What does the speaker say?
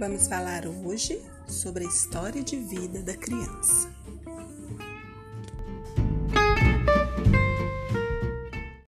Vamos falar hoje sobre a história de vida da criança.